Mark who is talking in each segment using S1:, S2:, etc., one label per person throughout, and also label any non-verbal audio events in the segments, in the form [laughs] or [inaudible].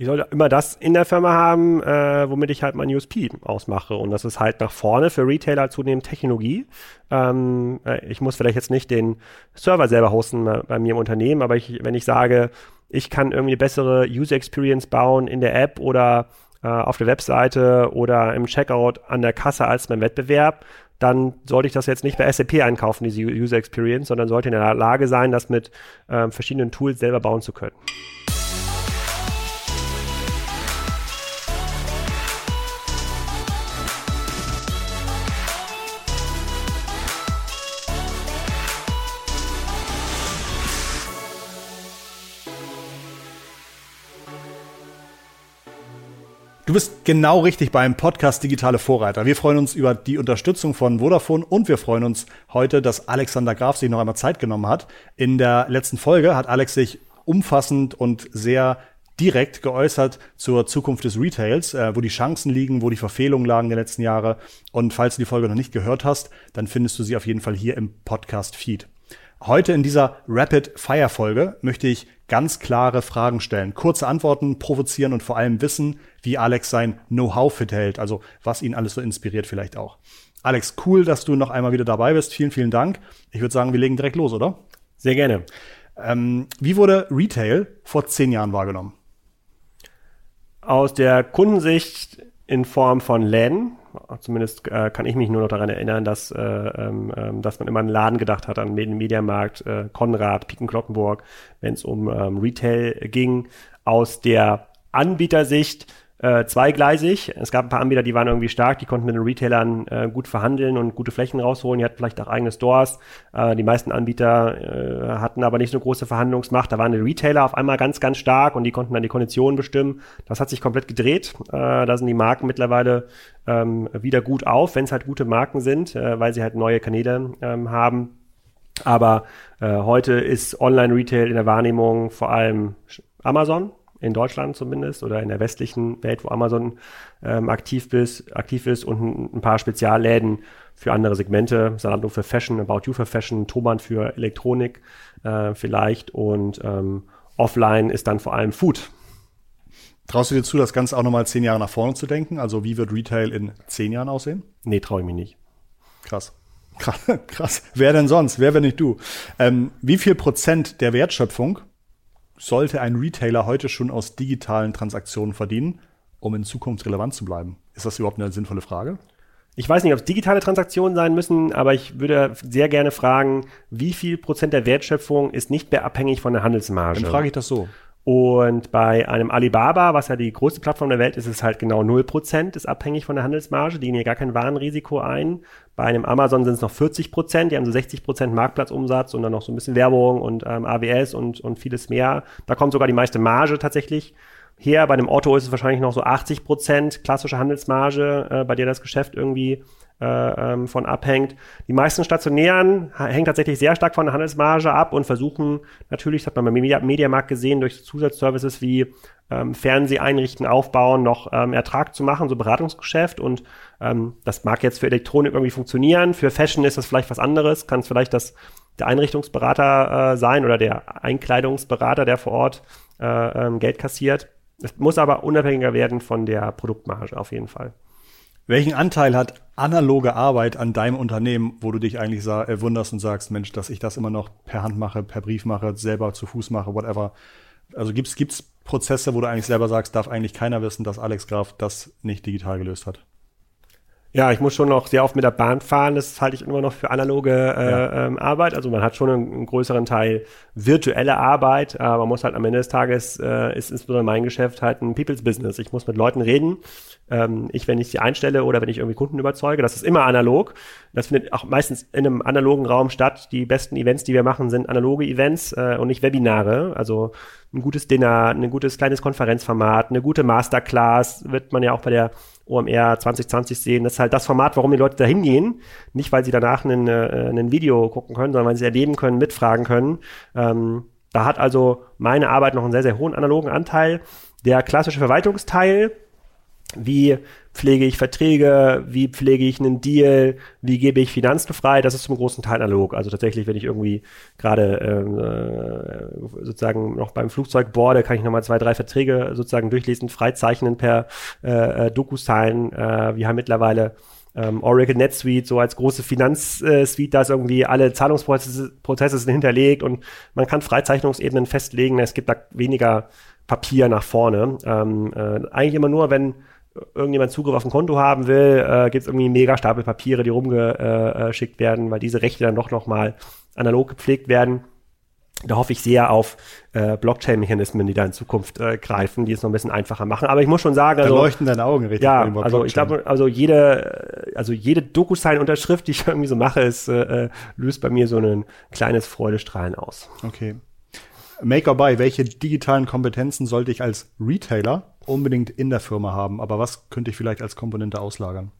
S1: ich sollte immer das in der Firma haben, äh, womit ich halt mein USP ausmache. Und das ist halt nach vorne für Retailer zunehmend Technologie. Ähm, äh, ich muss vielleicht jetzt nicht den Server selber hosten bei, mir im Unternehmen, aber ich, wenn ich sage, ich kann irgendwie eine bessere User Experience bauen in der App oder äh, auf der Webseite oder im Checkout an der Kasse als mein Wettbewerb, dann sollte ich das jetzt nicht bei SAP einkaufen, diese User Experience, sondern sollte in der Lage sein, das mit äh, verschiedenen Tools selber bauen zu können.
S2: Du bist genau richtig beim Podcast Digitale Vorreiter. Wir freuen uns über die Unterstützung von Vodafone und wir freuen uns heute, dass Alexander Graf sich noch einmal Zeit genommen hat. In der letzten Folge hat Alex sich umfassend und sehr direkt geäußert zur Zukunft des Retails, äh, wo die Chancen liegen, wo die Verfehlungen lagen der letzten Jahre. Und falls du die Folge noch nicht gehört hast, dann findest du sie auf jeden Fall hier im Podcast-Feed. Heute in dieser Rapid Fire Folge möchte ich ganz klare Fragen stellen, kurze Antworten provozieren und vor allem wissen, wie Alex sein Know-how fit hält, also was ihn alles so inspiriert vielleicht auch. Alex, cool, dass du noch einmal wieder dabei bist. Vielen, vielen Dank. Ich würde sagen, wir legen direkt los, oder?
S1: Sehr gerne.
S2: Ähm, wie wurde Retail vor zehn Jahren wahrgenommen?
S1: Aus der Kundensicht in Form von Läden, Zumindest äh, kann ich mich nur noch daran erinnern, dass, äh, ähm, ähm, dass man immer an einen Laden gedacht hat, an den Mediamarkt, äh, Konrad, Piken Kloppenburg, wenn es um ähm, Retail ging. Aus der Anbietersicht äh, zweigleisig. Es gab ein paar Anbieter, die waren irgendwie stark, die konnten mit den Retailern äh, gut verhandeln und gute Flächen rausholen. Die hatten vielleicht auch eigene Stores. Äh, die meisten Anbieter äh, hatten aber nicht so große Verhandlungsmacht. Da waren die Retailer auf einmal ganz, ganz stark und die konnten dann die Konditionen bestimmen. Das hat sich komplett gedreht. Äh, da sind die Marken mittlerweile ähm, wieder gut auf, wenn es halt gute Marken sind, äh, weil sie halt neue Kanäle ähm, haben. Aber äh, heute ist Online-Retail in der Wahrnehmung vor allem Amazon, in Deutschland zumindest oder in der westlichen Welt, wo Amazon ähm, aktiv, ist, aktiv ist und ein, ein, paar Spezialläden für andere Segmente, Salando für Fashion, About You für Fashion, Thomann für Elektronik äh, vielleicht und ähm, offline ist dann vor allem Food.
S2: Traust du dir zu, das Ganze auch nochmal zehn Jahre nach vorne zu denken? Also wie wird Retail in zehn Jahren aussehen?
S1: Nee, traue ich mich nicht.
S2: Krass. Krass. [laughs] Krass. Wer denn sonst? Wer, wenn nicht du? Ähm, wie viel Prozent der Wertschöpfung sollte ein Retailer heute schon aus digitalen Transaktionen verdienen, um in Zukunft relevant zu bleiben? Ist das überhaupt eine sinnvolle Frage?
S1: Ich weiß nicht, ob es digitale Transaktionen sein müssen, aber ich würde sehr gerne fragen, wie viel Prozent der Wertschöpfung ist nicht mehr abhängig von der Handelsmarge?
S2: Dann frage ich das so.
S1: Und bei einem Alibaba, was ja die größte Plattform der Welt ist, ist es halt genau 0%, ist abhängig von der Handelsmarge, die gehen hier gar kein Warenrisiko ein. Bei einem Amazon sind es noch 40%, die haben so 60% Marktplatzumsatz und dann noch so ein bisschen Werbung und ähm, AWS und, und vieles mehr. Da kommt sogar die meiste Marge tatsächlich her. Bei einem Otto ist es wahrscheinlich noch so 80% klassische Handelsmarge, äh, bei der das Geschäft irgendwie äh, ähm, von abhängt. Die meisten Stationären hängen tatsächlich sehr stark von der Handelsmarge ab und versuchen natürlich, das hat man beim Media Mediamarkt gesehen, durch Zusatzservices wie ähm, Fernseheinrichten, Aufbauen noch ähm, Ertrag zu machen, so Beratungsgeschäft. Und ähm, das mag jetzt für Elektronik irgendwie funktionieren. Für Fashion ist das vielleicht was anderes. Kann es vielleicht das der Einrichtungsberater äh, sein oder der Einkleidungsberater, der vor Ort äh, ähm, Geld kassiert. Es muss aber unabhängiger werden von der Produktmarge auf jeden Fall.
S2: Welchen Anteil hat analoge Arbeit an deinem Unternehmen, wo du dich eigentlich äh, wunderst und sagst, Mensch, dass ich das immer noch per Hand mache, per Brief mache, selber zu Fuß mache, whatever. Also gibt's gibt's Prozesse, wo du eigentlich selber sagst, darf eigentlich keiner wissen, dass Alex Graf das nicht digital gelöst hat?
S1: Ja, ich muss schon noch sehr oft mit der Bahn fahren. Das halte ich immer noch für analoge äh, ja. ähm, Arbeit. Also man hat schon einen, einen, größeren Teil virtuelle Arbeit, aber man muss halt am Ende des Tages, äh, ist insbesondere mein Geschäft halt ein People's Business. Ich muss mit Leuten reden. Ähm, ich, wenn ich sie einstelle oder wenn ich irgendwie Kunden überzeuge, das ist immer analog. Das findet auch meistens in einem analogen Raum statt. Die besten Events, die wir machen, sind analoge Events äh, und nicht Webinare. Also ein gutes Dinner, ein gutes kleines Konferenzformat, eine gute Masterclass wird man ja auch bei der OMR 2020 sehen. Das ist halt das Format, warum die Leute da hingehen. Nicht, weil sie danach ein, äh, Video gucken können, sondern weil sie erleben können, mitfragen können. Ähm, da hat also meine Arbeit noch einen sehr, sehr hohen analogen Anteil. Der klassische Verwaltungsteil, wie pflege ich Verträge, wie pflege ich einen Deal, wie gebe ich Finanzen frei, das ist zum großen Teil analog. Also tatsächlich, wenn ich irgendwie gerade ähm, äh, sozusagen noch beim Flugzeug boarde, kann ich nochmal zwei, drei Verträge sozusagen durchlesen, freizeichnen per äh, äh, DocuSign. Äh, wir haben mittlerweile ähm, Oracle NetSuite so als große Finanzsuite, da ist irgendwie alle Zahlungsprozesse Prozesse sind hinterlegt und man kann Freizeichnungsebenen festlegen. Es gibt da weniger Papier nach vorne. Ähm, äh, eigentlich immer nur, wenn irgendjemand Zugriff auf ein Konto haben will, äh, gibt es irgendwie einen mega Stapel Papiere, die rumgeschickt werden, weil diese Rechte dann doch nochmal analog gepflegt werden. Da hoffe ich sehr auf äh, Blockchain-Mechanismen, die da in Zukunft äh, greifen, die es noch ein bisschen einfacher machen. Aber ich muss schon sagen,
S2: also, da leuchten deine Augen richtig.
S1: Ja, also ich glaube, also jede, also jede DocuSign-Unterschrift, die ich [laughs] irgendwie so mache, ist, äh, äh, löst bei mir so ein kleines Freudestrahlen aus.
S2: Okay. Make or buy, welche digitalen Kompetenzen sollte ich als Retailer unbedingt in der Firma haben, aber was könnte ich vielleicht als Komponente auslagern?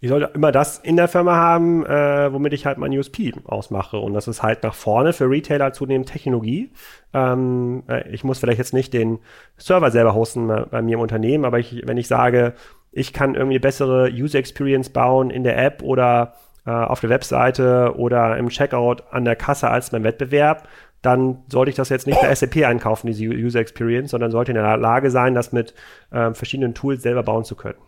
S1: Ich sollte immer das in der Firma haben, äh, womit ich halt mein USP ausmache. Und das ist halt nach vorne für Retailer zunehmend Technologie. Ähm, äh, ich muss vielleicht jetzt nicht den Server selber hosten bei, mir im Unternehmen, aber ich, wenn ich sage, ich kann irgendwie bessere User Experience bauen in der App oder äh, auf der Webseite oder im Checkout an der Kasse als mein Wettbewerb, dann sollte ich das jetzt nicht bei SAP einkaufen, diese User Experience, sondern sollte in der Lage sein, das mit äh, verschiedenen Tools selber bauen zu können.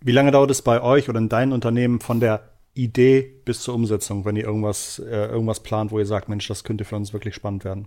S2: Wie lange dauert es bei euch oder in deinem Unternehmen von der Idee bis zur Umsetzung, wenn ihr irgendwas, äh, irgendwas plant, wo ihr sagt, Mensch, das könnte für uns wirklich spannend werden?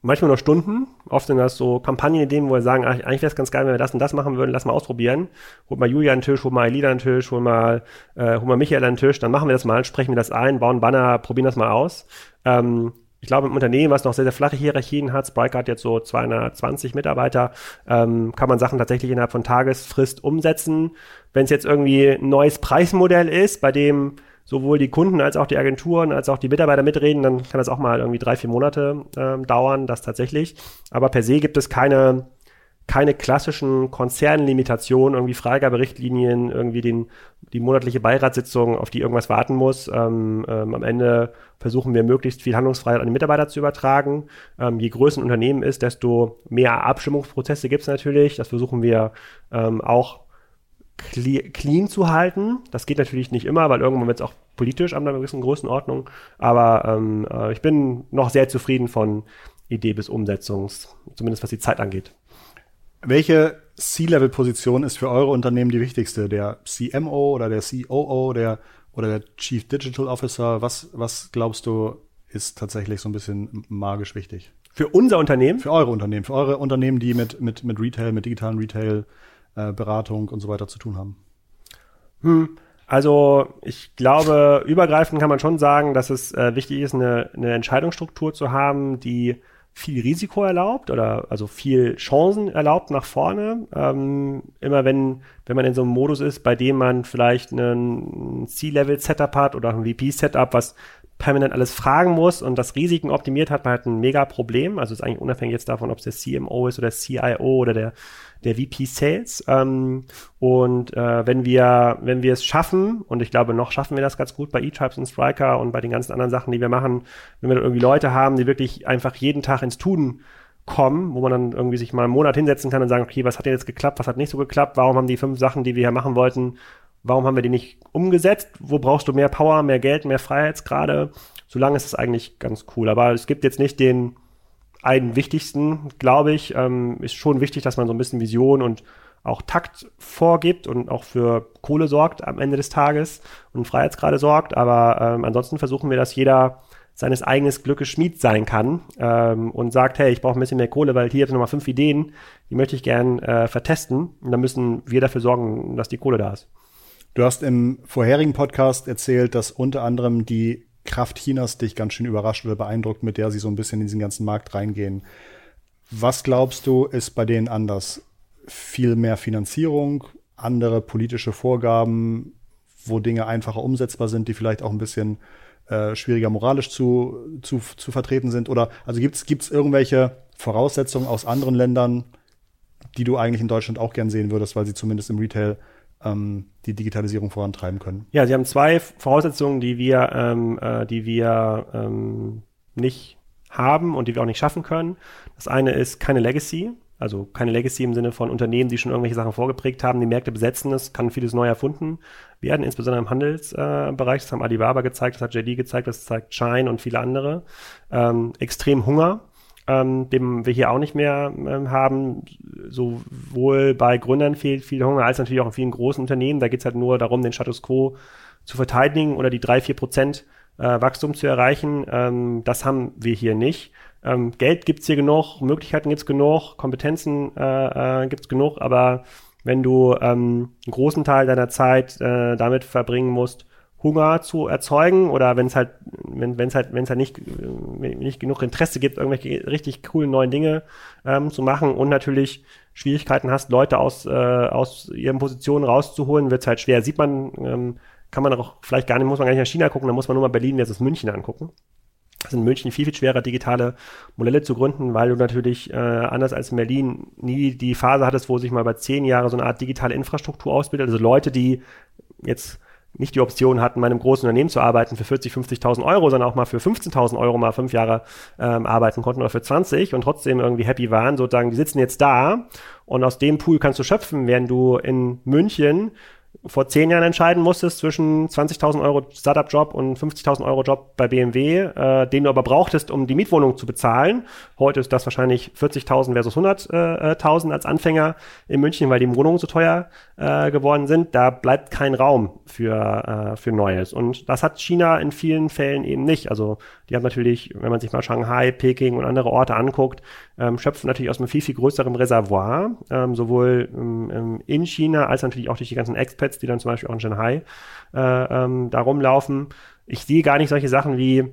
S1: Manchmal nur Stunden. Oft sind das so Kampagnenideen, wo wir sagen, eigentlich wäre es ganz geil, wenn wir das und das machen würden, lass mal ausprobieren. Hol mal Julia an den Tisch, hol mal Elida an den Tisch, hol mal, äh, hol mal Michael an den Tisch, dann machen wir das mal, sprechen wir das ein, bauen Banner, probieren das mal aus. Ähm, ich glaube, im Unternehmen, was noch sehr, sehr flache Hierarchien hat, Spryker hat jetzt so 220 Mitarbeiter, ähm, kann man Sachen tatsächlich innerhalb von Tagesfrist umsetzen. Wenn es jetzt irgendwie ein neues Preismodell ist, bei dem sowohl die Kunden als auch die Agenturen als auch die Mitarbeiter mitreden, dann kann das auch mal irgendwie drei, vier Monate ähm, dauern, das tatsächlich. Aber per se gibt es keine keine klassischen Konzernlimitationen, irgendwie Freigaberichtlinien, irgendwie den, die monatliche Beiratssitzung, auf die irgendwas warten muss. Ähm, ähm, am Ende versuchen wir möglichst viel Handlungsfreiheit an die Mitarbeiter zu übertragen. Ähm, je größer ein Unternehmen ist, desto mehr Abstimmungsprozesse gibt es natürlich. Das versuchen wir ähm, auch clean zu halten. Das geht natürlich nicht immer, weil irgendwann wird es auch politisch an einer gewissen Größenordnung. Aber ähm, äh, ich bin noch sehr zufrieden von Idee bis Umsetzung, zumindest was die Zeit angeht.
S2: Welche C-Level-Position ist für eure Unternehmen die wichtigste? Der CMO oder der COO der, oder der Chief Digital Officer? Was, was glaubst du, ist tatsächlich so ein bisschen magisch wichtig?
S1: Für unser Unternehmen?
S2: Für eure Unternehmen. Für eure Unternehmen, die mit, mit, mit Retail, mit digitalen Retail, äh, Beratung und so weiter zu tun haben.
S1: Hm. Also ich glaube, übergreifend kann man schon sagen, dass es äh, wichtig ist, eine, eine Entscheidungsstruktur zu haben, die viel Risiko erlaubt oder also viel Chancen erlaubt nach vorne. Ähm, immer wenn, wenn man in so einem Modus ist, bei dem man vielleicht einen C-Level-Setup hat oder ein VP-Setup, was permanent alles fragen muss und das Risiken optimiert hat, man hat ein mega Problem. Also ist eigentlich unabhängig jetzt davon, ob es der CMO ist oder der CIO oder der der VP Sales. Ähm, und äh, wenn wir, wenn wir es schaffen, und ich glaube, noch schaffen wir das ganz gut bei E-Tribes und Striker und bei den ganzen anderen Sachen, die wir machen, wenn wir irgendwie Leute haben, die wirklich einfach jeden Tag ins Tun kommen, wo man dann irgendwie sich mal einen Monat hinsetzen kann und sagen, okay, was hat denn jetzt geklappt, was hat nicht so geklappt, warum haben die fünf Sachen, die wir hier machen wollten, warum haben wir die nicht umgesetzt, wo brauchst du mehr Power, mehr Geld, mehr Freiheitsgrade, solange ist es eigentlich ganz cool. Aber es gibt jetzt nicht den, einen wichtigsten, glaube ich, ähm, ist schon wichtig, dass man so ein bisschen Vision und auch Takt vorgibt und auch für Kohle sorgt am Ende des Tages und Freiheitsgrade sorgt. Aber ähm, ansonsten versuchen wir, dass jeder seines eigenen Glückes Schmied sein kann ähm, und sagt, hey, ich brauche ein bisschen mehr Kohle, weil hier habe ich nochmal fünf Ideen, die möchte ich gern äh, vertesten. Und dann müssen wir dafür sorgen, dass die Kohle da ist.
S2: Du hast im vorherigen Podcast erzählt, dass unter anderem die Kraft Chinas dich ganz schön überrascht oder beeindruckt, mit der sie so ein bisschen in diesen ganzen Markt reingehen. Was glaubst du, ist bei denen anders? Viel mehr Finanzierung, andere politische Vorgaben, wo Dinge einfacher umsetzbar sind, die vielleicht auch ein bisschen äh, schwieriger moralisch zu, zu, zu vertreten sind? Oder also gibt es irgendwelche Voraussetzungen aus anderen Ländern, die du eigentlich in Deutschland auch gern sehen würdest, weil sie zumindest im Retail ähm, die Digitalisierung vorantreiben können.
S1: Ja, Sie haben zwei Voraussetzungen, die wir, ähm, äh, die wir ähm, nicht haben und die wir auch nicht schaffen können. Das eine ist keine Legacy. Also keine Legacy im Sinne von Unternehmen, die schon irgendwelche Sachen vorgeprägt haben, die Märkte besetzen. Es kann vieles neu erfunden werden, insbesondere im Handelsbereich. das haben Alibaba gezeigt, das hat JD gezeigt, das zeigt Shine und viele andere. Ähm, extrem Hunger, ähm, dem wir hier auch nicht mehr ähm, haben. Sowohl bei Gründern fehlt viel Hunger, als natürlich auch in vielen großen Unternehmen. Da geht es halt nur darum, den Status quo zu verteidigen oder die drei vier Prozent äh, Wachstum zu erreichen. Ähm, das haben wir hier nicht. Ähm, Geld gibt's hier genug, Möglichkeiten gibt's genug, Kompetenzen äh, äh, gibt's genug, aber wenn du ähm, einen großen Teil deiner Zeit äh, damit verbringen musst, Hunger zu erzeugen oder wenn es halt, wenn es halt, wenn es halt nicht, nicht genug Interesse gibt, irgendwelche richtig coolen neuen Dinge ähm, zu machen und natürlich Schwierigkeiten hast, Leute aus, äh, aus ihren Positionen rauszuholen, wird es halt schwer. Sieht man, ähm, kann man auch vielleicht gar nicht, muss man gar nicht nach China gucken, da muss man nur mal Berlin versus München angucken. Es ist in München viel, viel schwerer, digitale Modelle zu gründen, weil du natürlich äh, anders als in Berlin nie die Phase hattest, wo sich mal über zehn Jahre so eine Art digitale Infrastruktur ausbildet. Also Leute, die jetzt nicht die Option hatten, bei einem großen Unternehmen zu arbeiten für 40, 50.000 Euro, sondern auch mal für 15.000 Euro mal fünf Jahre ähm, arbeiten konnten oder für 20 und trotzdem irgendwie happy waren, sozusagen, die sitzen jetzt da und aus dem Pool kannst du schöpfen, während du in München vor zehn Jahren entscheiden musstest zwischen 20.000 Euro Startup-Job und 50.000 Euro Job bei BMW, äh, den du aber brauchtest, um die Mietwohnung zu bezahlen. Heute ist das wahrscheinlich 40.000 versus 100.000 als Anfänger in München, weil die Wohnungen so teuer äh, geworden sind. Da bleibt kein Raum für, äh, für Neues. Und das hat China in vielen Fällen eben nicht. Also die haben natürlich, wenn man sich mal Shanghai, Peking und andere Orte anguckt, ähm, schöpfen natürlich aus einem viel, viel größeren Reservoir, ähm, sowohl ähm, in China als natürlich auch durch die ganzen Expats, die dann zum Beispiel auch in Shanghai äh, ähm, da rumlaufen. Ich sehe gar nicht solche Sachen wie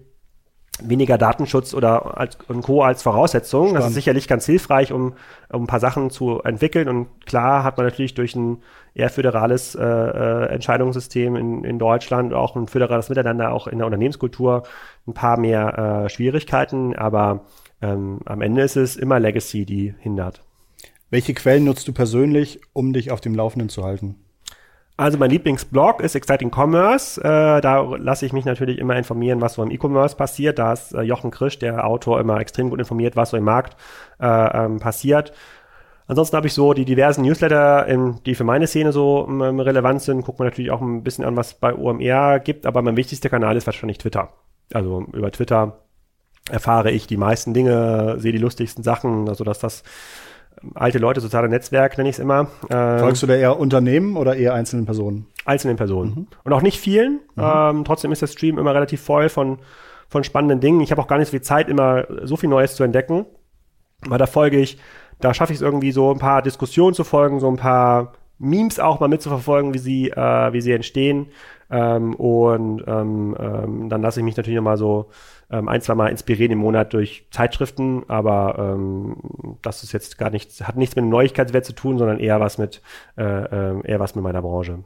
S1: weniger Datenschutz oder als, und Co. als Voraussetzung. Spannend. Das ist sicherlich ganz hilfreich, um, um ein paar Sachen zu entwickeln. Und klar hat man natürlich durch ein eher föderales äh, äh, Entscheidungssystem in, in Deutschland, auch ein föderales Miteinander, auch in der Unternehmenskultur ein paar mehr äh, Schwierigkeiten. Aber ähm, am Ende ist es immer Legacy, die hindert.
S2: Welche Quellen nutzt du persönlich, um dich auf dem Laufenden zu halten?
S1: Also mein Lieblingsblog ist Exciting Commerce. Äh, da lasse ich mich natürlich immer informieren, was so im E-Commerce passiert. Da ist äh, Jochen Krisch, der Autor, immer extrem gut informiert, was so im Markt äh, ähm, passiert. Ansonsten habe ich so die diversen Newsletter, die für meine Szene so ähm, relevant sind. Guckt man natürlich auch ein bisschen an, was bei OMR gibt. Aber mein wichtigster Kanal ist wahrscheinlich Twitter. Also über Twitter erfahre ich die meisten Dinge, sehe die lustigsten Sachen, also dass das alte Leute, soziale Netzwerk nenne ich es immer.
S2: Äh, Folgst du da eher Unternehmen oder eher einzelnen Personen?
S1: Einzelnen Personen. Mhm. Und auch nicht vielen. Mhm. Ähm, trotzdem ist der Stream immer relativ voll von, von spannenden Dingen. Ich habe auch gar nicht so viel Zeit, immer so viel Neues zu entdecken. Weil da folge ich, da schaffe ich es irgendwie so ein paar Diskussionen zu folgen, so ein paar Memes auch mal mitzuverfolgen, wie sie, äh, wie sie entstehen. Ähm, und ähm, ähm, dann lasse ich mich natürlich nochmal so ähm, ein, zwei Mal inspirieren im Monat durch Zeitschriften, aber ähm, das ist jetzt gar nichts, hat nichts mit Neuigkeitswert zu tun, sondern eher was mit, äh, äh, eher was mit meiner Branche.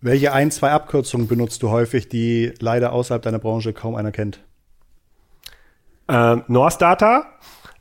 S2: Welche ein, zwei Abkürzungen benutzt du häufig, die leider außerhalb deiner Branche kaum einer kennt?
S1: Ähm, North Data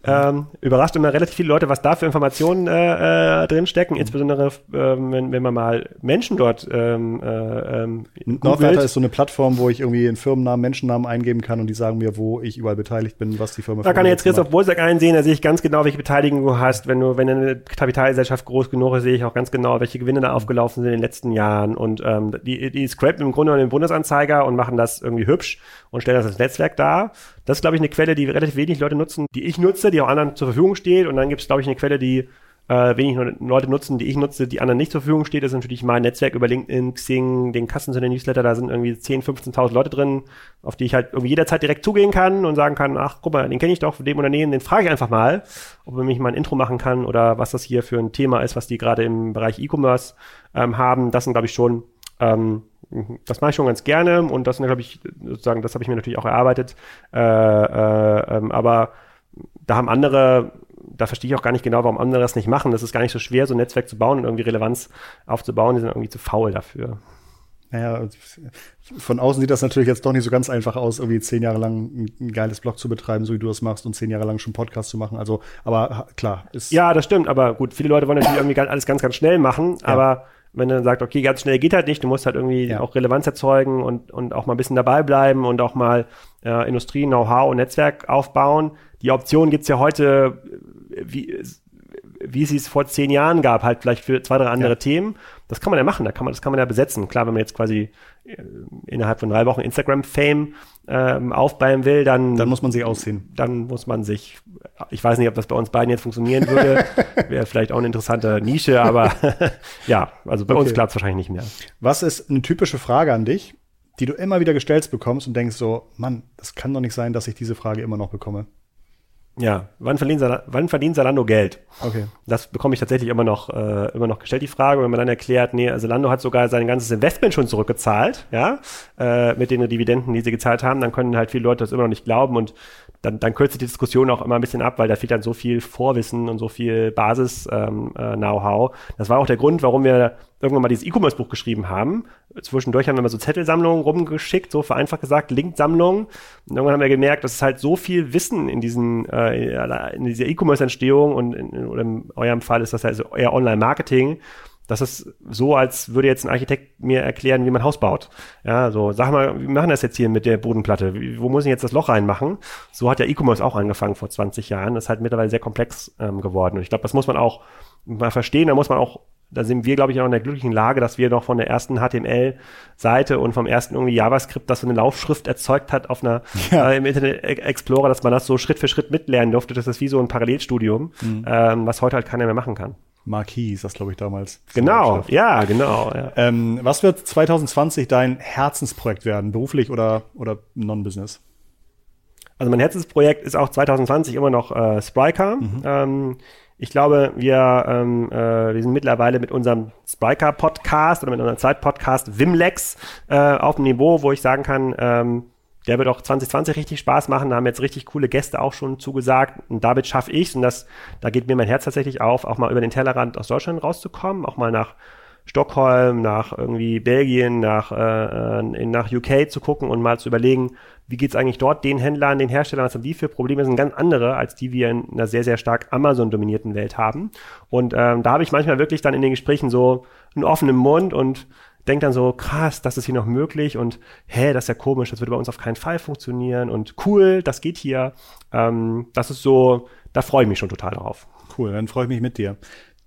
S1: ähm, überrascht immer relativ viele Leute, was da für Informationen äh, äh, drinstecken, insbesondere ähm, wenn, wenn man mal Menschen dort ähm, äh, ähm,
S2: Nordwärter ist so eine Plattform, wo ich irgendwie einen Firmennamen, Menschennamen eingeben kann und die sagen mir, wo ich überall beteiligt bin, was die Firma
S1: Da kann ich jetzt Christoph Bolsack einsehen, da sehe ich ganz genau, welche Beteiligung du hast. Wenn du, wenn eine Kapitalgesellschaft groß genug ist, sehe ich auch ganz genau, welche Gewinne da aufgelaufen sind in den letzten Jahren. Und ähm, die, die scrapen im Grunde den Bundesanzeiger und machen das irgendwie hübsch und stellen das als Netzwerk dar. Das ist, glaube ich, eine Quelle, die relativ wenig Leute nutzen, die ich nutze, die auch anderen zur Verfügung steht. Und dann gibt es, glaube ich, eine Quelle, die äh, wenig Leute nutzen, die ich nutze, die anderen nicht zur Verfügung steht. Das ist natürlich mein Netzwerk über LinkedIn, Xing, den Kassen zu den Newsletter. Da sind irgendwie 10, 15.000 Leute drin, auf die ich halt irgendwie jederzeit direkt zugehen kann und sagen kann, ach, guck mal, den kenne ich doch von dem Unternehmen, den frage ich einfach mal, ob er mich mal ein Intro machen kann oder was das hier für ein Thema ist, was die gerade im Bereich E-Commerce ähm, haben. Das sind, glaube ich, schon ähm, das mache ich schon ganz gerne und das, glaube ich, sozusagen, das habe ich mir natürlich auch erarbeitet. Äh, äh, ähm, aber da haben andere, da verstehe ich auch gar nicht genau, warum andere das nicht machen. Das ist gar nicht so schwer, so ein Netzwerk zu bauen und irgendwie Relevanz aufzubauen. Die sind irgendwie zu faul dafür.
S2: Naja, von außen sieht das natürlich jetzt doch nicht so ganz einfach aus, irgendwie zehn Jahre lang ein geiles Blog zu betreiben, so wie du das machst, und zehn Jahre lang schon Podcast zu machen. Also, aber klar.
S1: Ist ja, das stimmt, aber gut, viele Leute wollen natürlich irgendwie alles ganz, ganz schnell machen, ja. aber wenn er sagt, okay, ganz schnell geht halt nicht, du musst halt irgendwie ja. auch Relevanz erzeugen und, und auch mal ein bisschen dabei bleiben und auch mal äh, Industrie, Know-how und Netzwerk aufbauen. Die Option gibt's ja heute, wie, wie es es vor zehn Jahren gab, halt vielleicht für zwei, drei andere ja. Themen. Das kann man ja machen, da kann man, das kann man ja besetzen. Klar, wenn man jetzt quasi äh, innerhalb von drei Wochen Instagram-Fame ähm, aufbauen will, dann.
S2: Dann muss man sich ausziehen.
S1: Dann muss man sich, ich weiß nicht, ob das bei uns beiden jetzt funktionieren würde. [laughs] Wäre vielleicht auch eine interessante Nische, aber [laughs] ja, also bei okay. uns klappt es wahrscheinlich nicht mehr.
S2: Was ist eine typische Frage an dich, die du immer wieder gestellt bekommst und denkst so, Mann, das kann doch nicht sein, dass ich diese Frage immer noch bekomme?
S1: Ja, wann verdient, Sal wann verdient Salando Geld?
S2: Okay.
S1: Das bekomme ich tatsächlich immer noch, äh, immer noch gestellt, die Frage. Wenn man dann erklärt, nee, Salando hat sogar sein ganzes Investment schon zurückgezahlt, ja, äh, mit den Dividenden, die sie gezahlt haben, dann können halt viele Leute das immer noch nicht glauben und dann, dann kürzt die Diskussion auch immer ein bisschen ab, weil da fehlt dann so viel Vorwissen und so viel Basis-Know-how. Ähm, äh, das war auch der Grund, warum wir irgendwann mal dieses E-Commerce-Buch geschrieben haben. Zwischendurch haben wir mal so Zettelsammlungen rumgeschickt, so vereinfacht gesagt, Linksammlungen. Und irgendwann haben wir gemerkt, dass es halt so viel Wissen in diesen, äh, in dieser E-Commerce-Entstehung und in, oder in eurem Fall ist das halt so eher Online-Marketing, das ist so, als würde jetzt ein Architekt mir erklären, wie man Haus baut. Ja, so, sag mal, wir machen das jetzt hier mit der Bodenplatte. Wo muss ich jetzt das Loch reinmachen? So hat ja E-Commerce auch angefangen vor 20 Jahren. Das ist halt mittlerweile sehr komplex ähm, geworden. Und ich glaube, das muss man auch mal verstehen. Da muss man auch da sind wir, glaube ich, auch in der glücklichen Lage, dass wir noch von der ersten HTML-Seite und vom ersten irgendwie JavaScript, das so eine Laufschrift erzeugt hat auf einer ja. äh, im Internet Explorer, dass man das so Schritt für Schritt mitlernen durfte. Das ist wie so ein Parallelstudium, mhm. ähm, was heute halt keiner mehr machen kann.
S2: Marquis ist das, glaube ich, damals.
S1: Genau, ja, genau. Ja.
S2: Ähm, was wird 2020 dein Herzensprojekt werden, beruflich oder, oder Non-Business?
S1: Also mein Herzensprojekt ist auch 2020 immer noch äh, Spryker. Mhm. Ähm, ich glaube, wir, ähm, äh, wir sind mittlerweile mit unserem Spryker-Podcast oder mit unserem Zeit-Podcast Wimlex äh, auf dem Niveau, wo ich sagen kann, ähm, der wird auch 2020 richtig Spaß machen. Da haben jetzt richtig coole Gäste auch schon zugesagt. Und damit schaffe ich und das, da geht mir mein Herz tatsächlich auf, auch mal über den Tellerrand aus Deutschland rauszukommen, auch mal nach Stockholm, nach irgendwie Belgien, nach, äh, äh nach UK zu gucken und mal zu überlegen, wie geht's eigentlich dort den Händlern, den Herstellern, was haben die für Probleme, sind ganz andere, als die wir in einer sehr, sehr stark Amazon-dominierten Welt haben. Und ähm, da habe ich manchmal wirklich dann in den Gesprächen so einen offenen Mund und denke dann so, krass, das ist hier noch möglich und hä, das ist ja komisch, das würde bei uns auf keinen Fall funktionieren und cool, das geht hier. Ähm, das ist so, da freue ich mich schon total drauf.
S2: Cool, dann freue ich mich mit dir.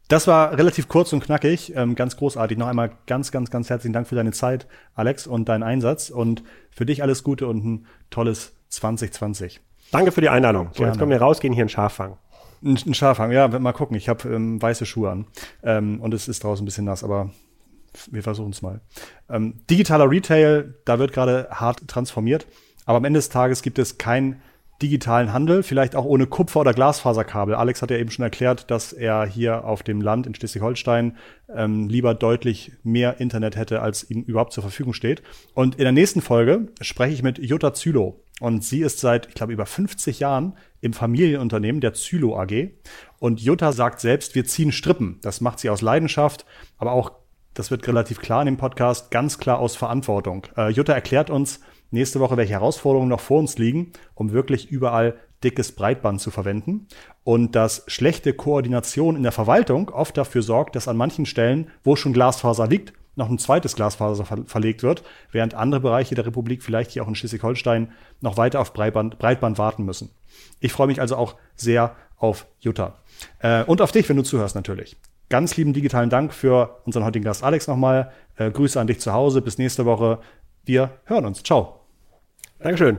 S2: Das war relativ kurz und knackig, ähm, ganz großartig. Noch einmal ganz, ganz, ganz herzlichen Dank für deine Zeit, Alex, und deinen Einsatz. Und für dich alles Gute und ein tolles 2020.
S1: Danke für die Einladung. So, jetzt können wir rausgehen, hier ein Schaf fangen.
S2: Ein, ein Schaf fangen, ja, mal gucken. Ich habe ähm, weiße Schuhe an ähm, und es ist draußen ein bisschen nass, aber wir versuchen es mal. Ähm, digitaler Retail, da wird gerade hart transformiert, aber am Ende des Tages gibt es kein digitalen Handel, vielleicht auch ohne Kupfer- oder Glasfaserkabel. Alex hat ja eben schon erklärt, dass er hier auf dem Land in Schleswig-Holstein ähm, lieber deutlich mehr Internet hätte, als ihm überhaupt zur Verfügung steht. Und in der nächsten Folge spreche ich mit Jutta Zylo. Und sie ist seit, ich glaube, über 50 Jahren im Familienunternehmen der Zylo AG. Und Jutta sagt selbst, wir ziehen Strippen. Das macht sie aus Leidenschaft, aber auch, das wird relativ klar in dem Podcast, ganz klar aus Verantwortung. Äh, Jutta erklärt uns, nächste Woche, welche Herausforderungen noch vor uns liegen, um wirklich überall dickes Breitband zu verwenden und dass schlechte Koordination in der Verwaltung oft dafür sorgt, dass an manchen Stellen, wo schon Glasfaser liegt, noch ein zweites Glasfaser ver verlegt wird, während andere Bereiche der Republik, vielleicht hier auch in Schleswig-Holstein, noch weiter auf Breitband, Breitband warten müssen. Ich freue mich also auch sehr auf Jutta. Äh, und auf dich, wenn du zuhörst natürlich. Ganz lieben digitalen Dank für unseren heutigen Gast Alex nochmal. Äh, Grüße an dich zu Hause. Bis nächste Woche. Wir hören uns. Ciao.
S1: Dankeschön.